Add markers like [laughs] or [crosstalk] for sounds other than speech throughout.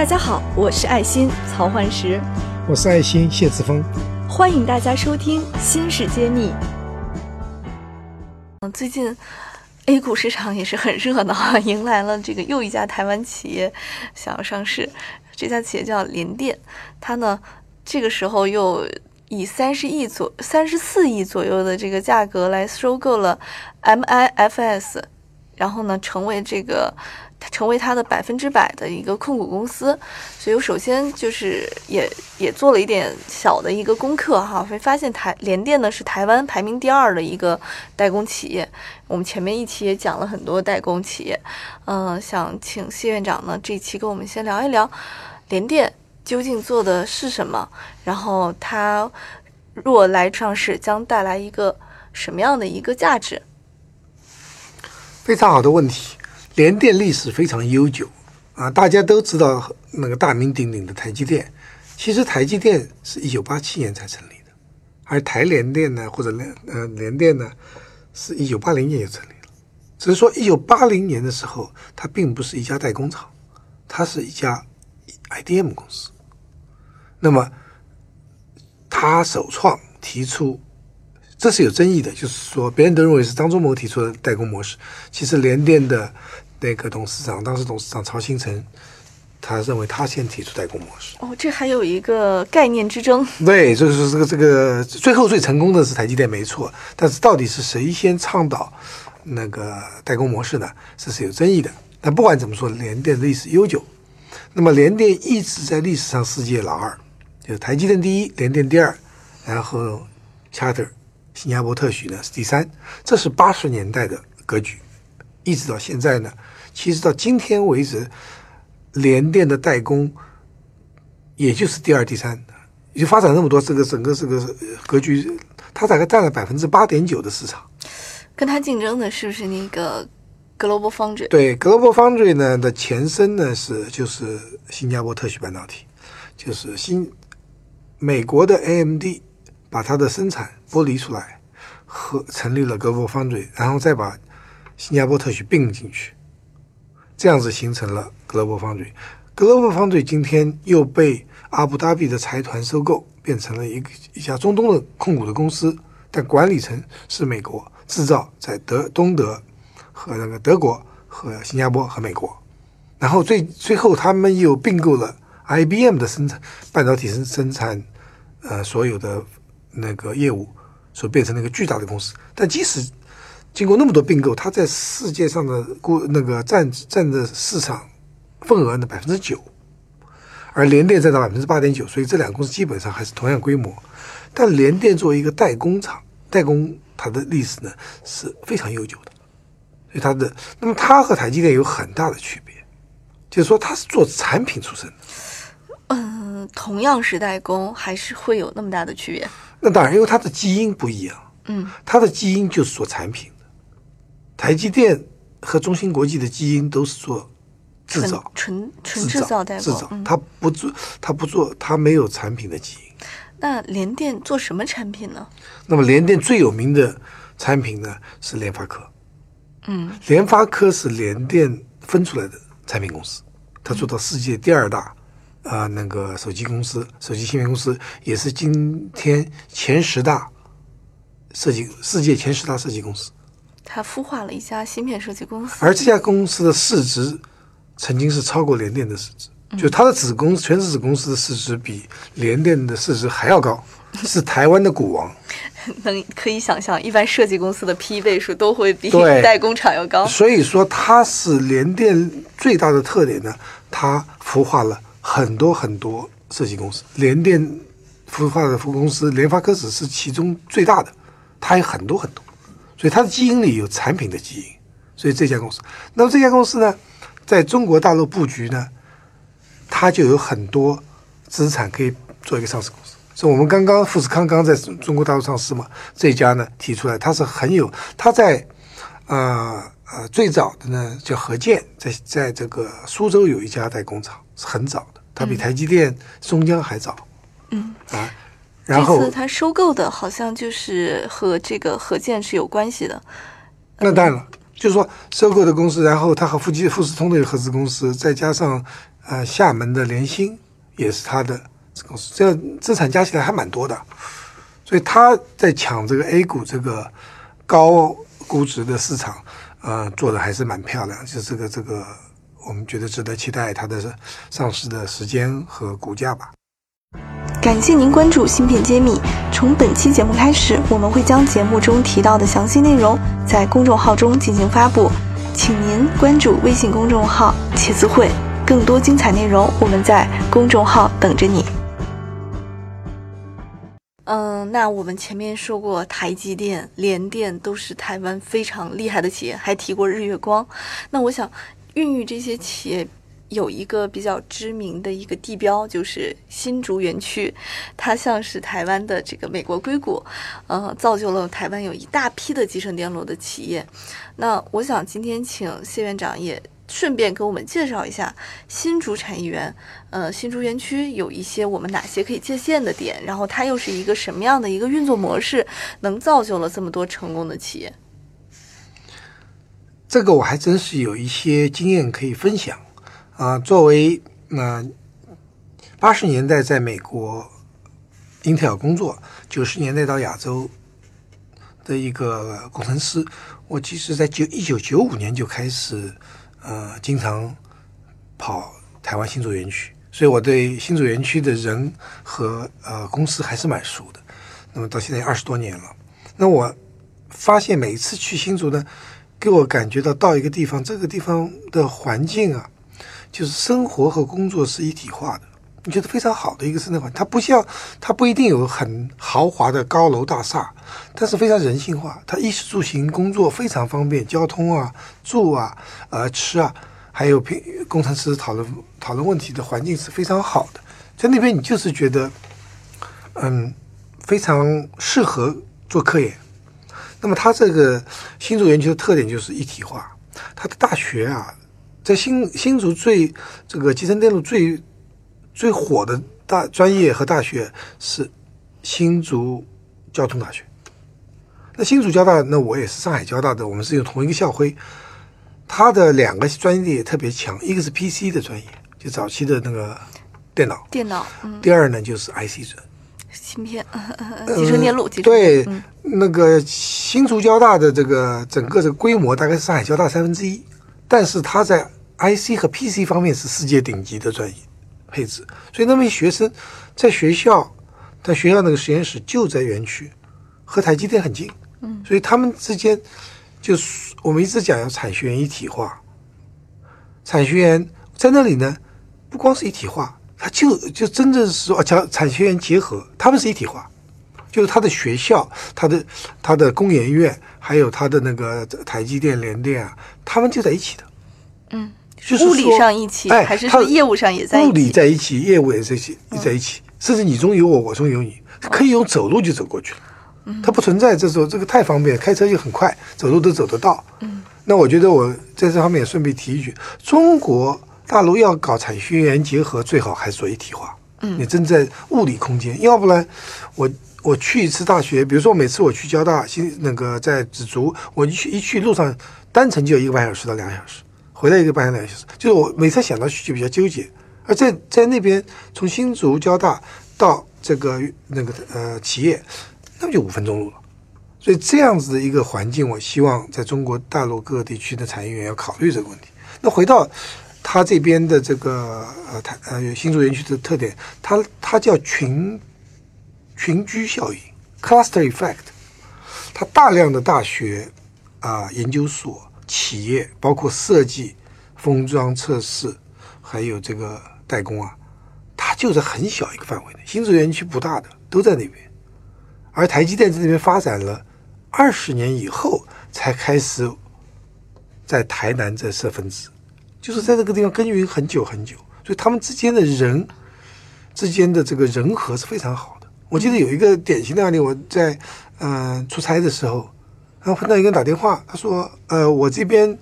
大家好，我是爱心曹焕石，我是爱心谢志峰，欢迎大家收听《新事揭秘》。嗯，最近 A 股市场也是很热闹，[laughs] 迎来了这个又一家台湾企业想要上市，这家企业叫联电，它呢这个时候又以三十亿左三十四亿左右的这个价格来收购了 MIFS，然后呢成为这个。成为它的百分之百的一个控股公司，所以我首先就是也也做了一点小的一个功课哈，会发现台联电呢是台湾排名第二的一个代工企业。我们前面一期也讲了很多代工企业，嗯，想请谢院长呢这一期跟我们先聊一聊联电究竟做的是什么，然后它若来上市将带来一个什么样的一个价值？非常好的问题。联电历史非常悠久啊，大家都知道那个大名鼎鼎的台积电。其实台积电是一九八七年才成立的，而台联电呢，或者联呃联电呢，是一九八零年就成立了。只是说一九八零年的时候，它并不是一家代工厂，它是一家 IDM 公司。那么，它首创提出。这是有争议的，就是说，别人都认为是张忠谋提出的代工模式。其实联电的那个董事长，当时董事长曹新成，他认为他先提出代工模式。哦，这还有一个概念之争。对，就是这个这个最后最成功的是台积电，没错。但是到底是谁先倡导那个代工模式呢？这是有争议的。但不管怎么说，联电历史悠久。那么联电一直在历史上世界老二，就是台积电第一，联电第二，然后 Charter。新加坡特许呢是第三，这是八十年代的格局，一直到现在呢，其实到今天为止，联电的代工也就是第二、第三，就发展那么多，这个整个这个格局，它大概占了百分之八点九的市场。跟它竞争的是不是那个 Global Foundry？对，Global Foundry 呢的前身呢是就是新加坡特许半导体，就是新美国的 AMD。把它的生产剥离出来，和成立了 Global Foundry，然后再把新加坡特许并进去，这样子形成了 Global Foundry。Global Foundry 今天又被阿布达比的财团收购，变成了一一家中东的控股的公司，但管理层是美国，制造在德东德和那个德国和新加坡和美国，然后最最后他们又并购了 IBM 的生产半导体生生产，呃，所有的。那个业务所变成了一个巨大的公司，但即使经过那么多并购，它在世界上的估那个占占的市场份额呢百分之九，而联电占到百分之八点九，所以这两个公司基本上还是同样规模。但联电作为一个代工厂，代工它的历史呢是非常悠久的，所以它的那么它和台积电有很大的区别，就是说它是做产品出身的。嗯，同样是代工，还是会有那么大的区别？那当然，因为它的基因不一样。嗯，它的基因就是做产品的。台积电和中芯国际的基因都是做制造、纯纯制造代工。制造，它不做，它不做，它没有产品的基因。那联电做什么产品呢？那么联电最有名的产品呢是联发科。嗯，联发科是联电分出来的产品公司，它做到世界第二大。啊，那个手机公司，手机芯片公司也是今天前十大设计世界前十大设计公司。它孵化了一家芯片设计公司，而这家公司的市值曾经是超过联电的市值，就它的子公司全资子公司的市值比联电的市值还要高，是台湾的股王。[laughs] 能可以想象，一般设计公司的 P 倍数都会比代工厂要高。所以说，它是联电最大的特点呢，它孵化了。很多很多设计公司，联电孵化的公司，联发科只是其中最大的，它有很多很多，所以它的基因里有产品的基因，所以这家公司，那么这家公司呢，在中国大陆布局呢，它就有很多资产可以做一个上市公司。所以我们刚刚富士康刚在中国大陆上市嘛，这家呢提出来，它是很有，它在呃呃最早的呢叫何建，在在这个苏州有一家代工厂。是很早的，它比台积电、松江还早。嗯啊，然后这次他收购的好像就是和这个合建是有关系的。那当然了，就是说收购的公司，然后他和富基富士通的合资公司，再加上呃厦门的联鑫也是他的公司，这样资产加起来还蛮多的，所以他在抢这个 A 股这个高估值的市场，呃，做的还是蛮漂亮，就这个这个我们觉得值得期待它的上市的时间和股价吧。感谢您关注芯片揭秘。从本期节目开始，我们会将节目中提到的详细内容在公众号中进行发布，请您关注微信公众号“茄子会”，更多精彩内容我们在公众号等着你。嗯，那我们前面说过，台积电、联电都是台湾非常厉害的企业，还提过日月光。那我想，孕育这些企业。有一个比较知名的一个地标，就是新竹园区，它像是台湾的这个美国硅谷，呃，造就了台湾有一大批的集成电路的企业。那我想今天请谢院长也顺便给我们介绍一下新竹产业园，呃，新竹园区有一些我们哪些可以借鉴的点，然后它又是一个什么样的一个运作模式，能造就了这么多成功的企业？这个我还真是有一些经验可以分享。啊，作为那八十年代在美国英特尔工作，九十年代到亚洲的一个工程师，我其实在九一九九五年就开始呃，经常跑台湾新竹园区，所以我对新竹园区的人和呃公司还是蛮熟的。那么到现在二十多年了，那我发现每一次去新竹呢，给我感觉到到一个地方，这个地方的环境啊。就是生活和工作是一体化的，你觉得非常好的一个生态环境。它不像，它不一定有很豪华的高楼大厦，但是非常人性化。它衣食住行工作非常方便，交通啊、住啊、呃吃啊，还有平工程师讨论讨论问题的环境是非常好的。在那边你就是觉得，嗯，非常适合做科研。那么它这个新竹园区的特点就是一体化，它的大学啊。在新新竹最这个集成电路最最火的大专业和大学是新竹交通大学。那新竹交大，那我也是上海交大的，我们是用同一个校徽。它的两个专业也特别强，一个是 PC 的专业，就早期的那个电脑。电脑。第二呢，就是 IC 专 [laughs] 芯片，集成电路。对，那个新竹交大的这个整个这个规模大概是上海交大三分之一。但是他在 IC 和 PC 方面是世界顶级的专业配置，所以那么学生在学校，在学校那个实验室就在园区，和台积电很近，嗯，所以他们之间就是我们一直讲要产学研一体化，产学研在那里呢，不光是一体化，它就就真正是说讲产学研结合，他们是一体化。就是他的学校，他的他的工研院，还有他的那个台积电、联电啊，他们就在一起的。嗯，就是物理上一起，还是说业务上也在一起？物理在一起，业务也在一起，在一起，甚至你中有我，我中有你，可以用走路就走过去了。嗯，它不存在这时候这个太方便，开车就很快，走路都走得到。嗯，那我觉得我在这方面也顺便提一句：中国大陆要搞产学研结合，最好还是做一体化。嗯，你正在物理空间，要不然我。我去一次大学，比如说每次我去交大新那个在紫竹，我一去一去路上单程就要一个半小时到两个小时，回来一个半两个小时，就是我每次想到去就比较纠结。而在在那边从新竹交大到这个那个呃企业，那么就五分钟路了。所以这样子的一个环境，我希望在中国大陆各个地区的产业园要考虑这个问题。那回到他这边的这个呃台呃新竹园区的特点，它它叫群。群居效应 （cluster effect），它大量的大学啊、研究所、企业，包括设计、封装、测试，还有这个代工啊，它就是很小一个范围内。新竹园区不大的，都在那边。而台积电在那边发展了二十年以后，才开始在台南这设分支，就是在这个地方耕耘很久很久。所以他们之间的人之间的这个人和是非常好的。我记得有一个典型的案例，我在嗯出差的时候，然后碰到一个人打电话，他说：“呃，我这边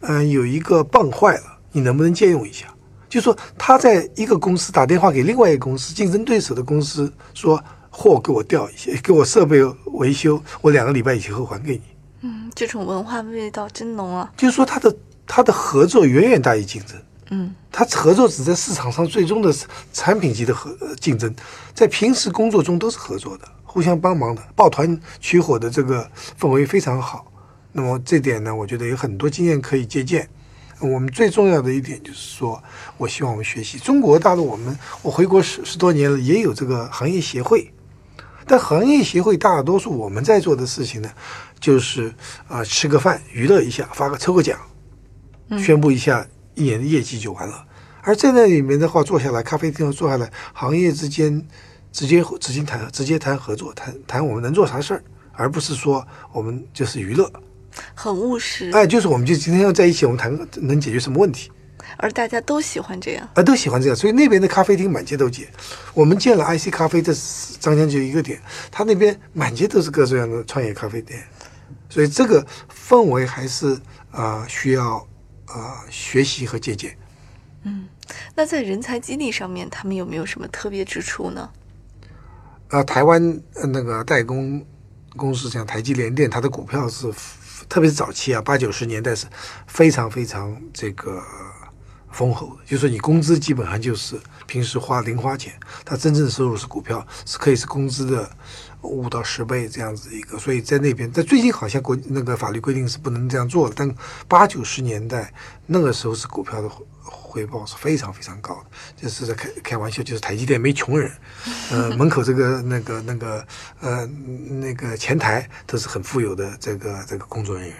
嗯有一个泵坏了，你能不能借用一下？”就说他在一个公司打电话给另外一个公司，竞争对手的公司说：“货给我调一些，给我设备维修，我两个礼拜以后还给你。”嗯，这种文化味道真浓啊。就是说，他的他的合作远远大于竞争。嗯，他合作只在市场上最终的产品级的合竞争，在平时工作中都是合作的，互相帮忙的，抱团取火的这个氛围非常好。那么这点呢，我觉得有很多经验可以借鉴。我们最重要的一点就是说，我希望我们学习中国大陆。我们我回国十十多年了，也有这个行业协会，但行业协会大多数我们在做的事情呢，就是啊吃个饭娱乐一下，发个抽个奖，宣布一下一年的业绩就完了。而在那里面的话，坐下来咖啡厅坐下来，行业之间直接直接谈直接谈合作，谈谈我们能做啥事儿，而不是说我们就是娱乐。很务实，哎，就是我们就今天要在一起，我们谈能解决什么问题，而大家都喜欢这样，啊，都喜欢这样，所以那边的咖啡厅满街都接。我们建了 IC 咖啡，这张江就一个点，他那边满街都是各种各样的创业咖啡店，所以这个氛围还是啊需要啊学习和借鉴。嗯，那在人才激励上面，他们有没有什么特别之处呢？啊，台湾那个代工公司像台积联电，它的股票是。特别是早期啊，八九十年代是非常非常这个丰厚的，就是说你工资基本上就是平时花零花钱，它真正的收入是股票，是可以是工资的五到十倍这样子一个。所以在那边，在最近好像国那个法律规定是不能这样做的，但八九十年代那个时候是股票的。回报是非常非常高的，就是开开玩笑，就是台积电没穷人，呃，门口这个那个那个呃那个前台都是很富有的这个这个工作人员，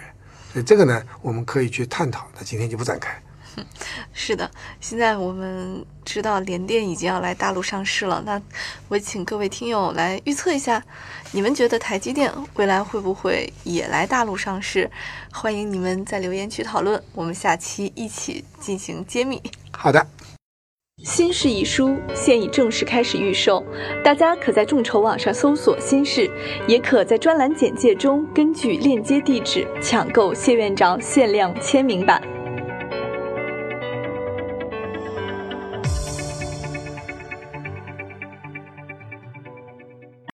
所以这个呢，我们可以去探讨，那今天就不展开。[laughs] 是的，现在我们知道联电已经要来大陆上市了，那我请各位听友来预测一下，你们觉得台积电未来会不会也来大陆上市？欢迎你们在留言区讨论，我们下期一起进行揭秘。好的，新事》一书现已正式开始预售，大家可在众筹网上搜索“新事”，也可在专栏简介中根据链接地址抢购谢院长限量签名版。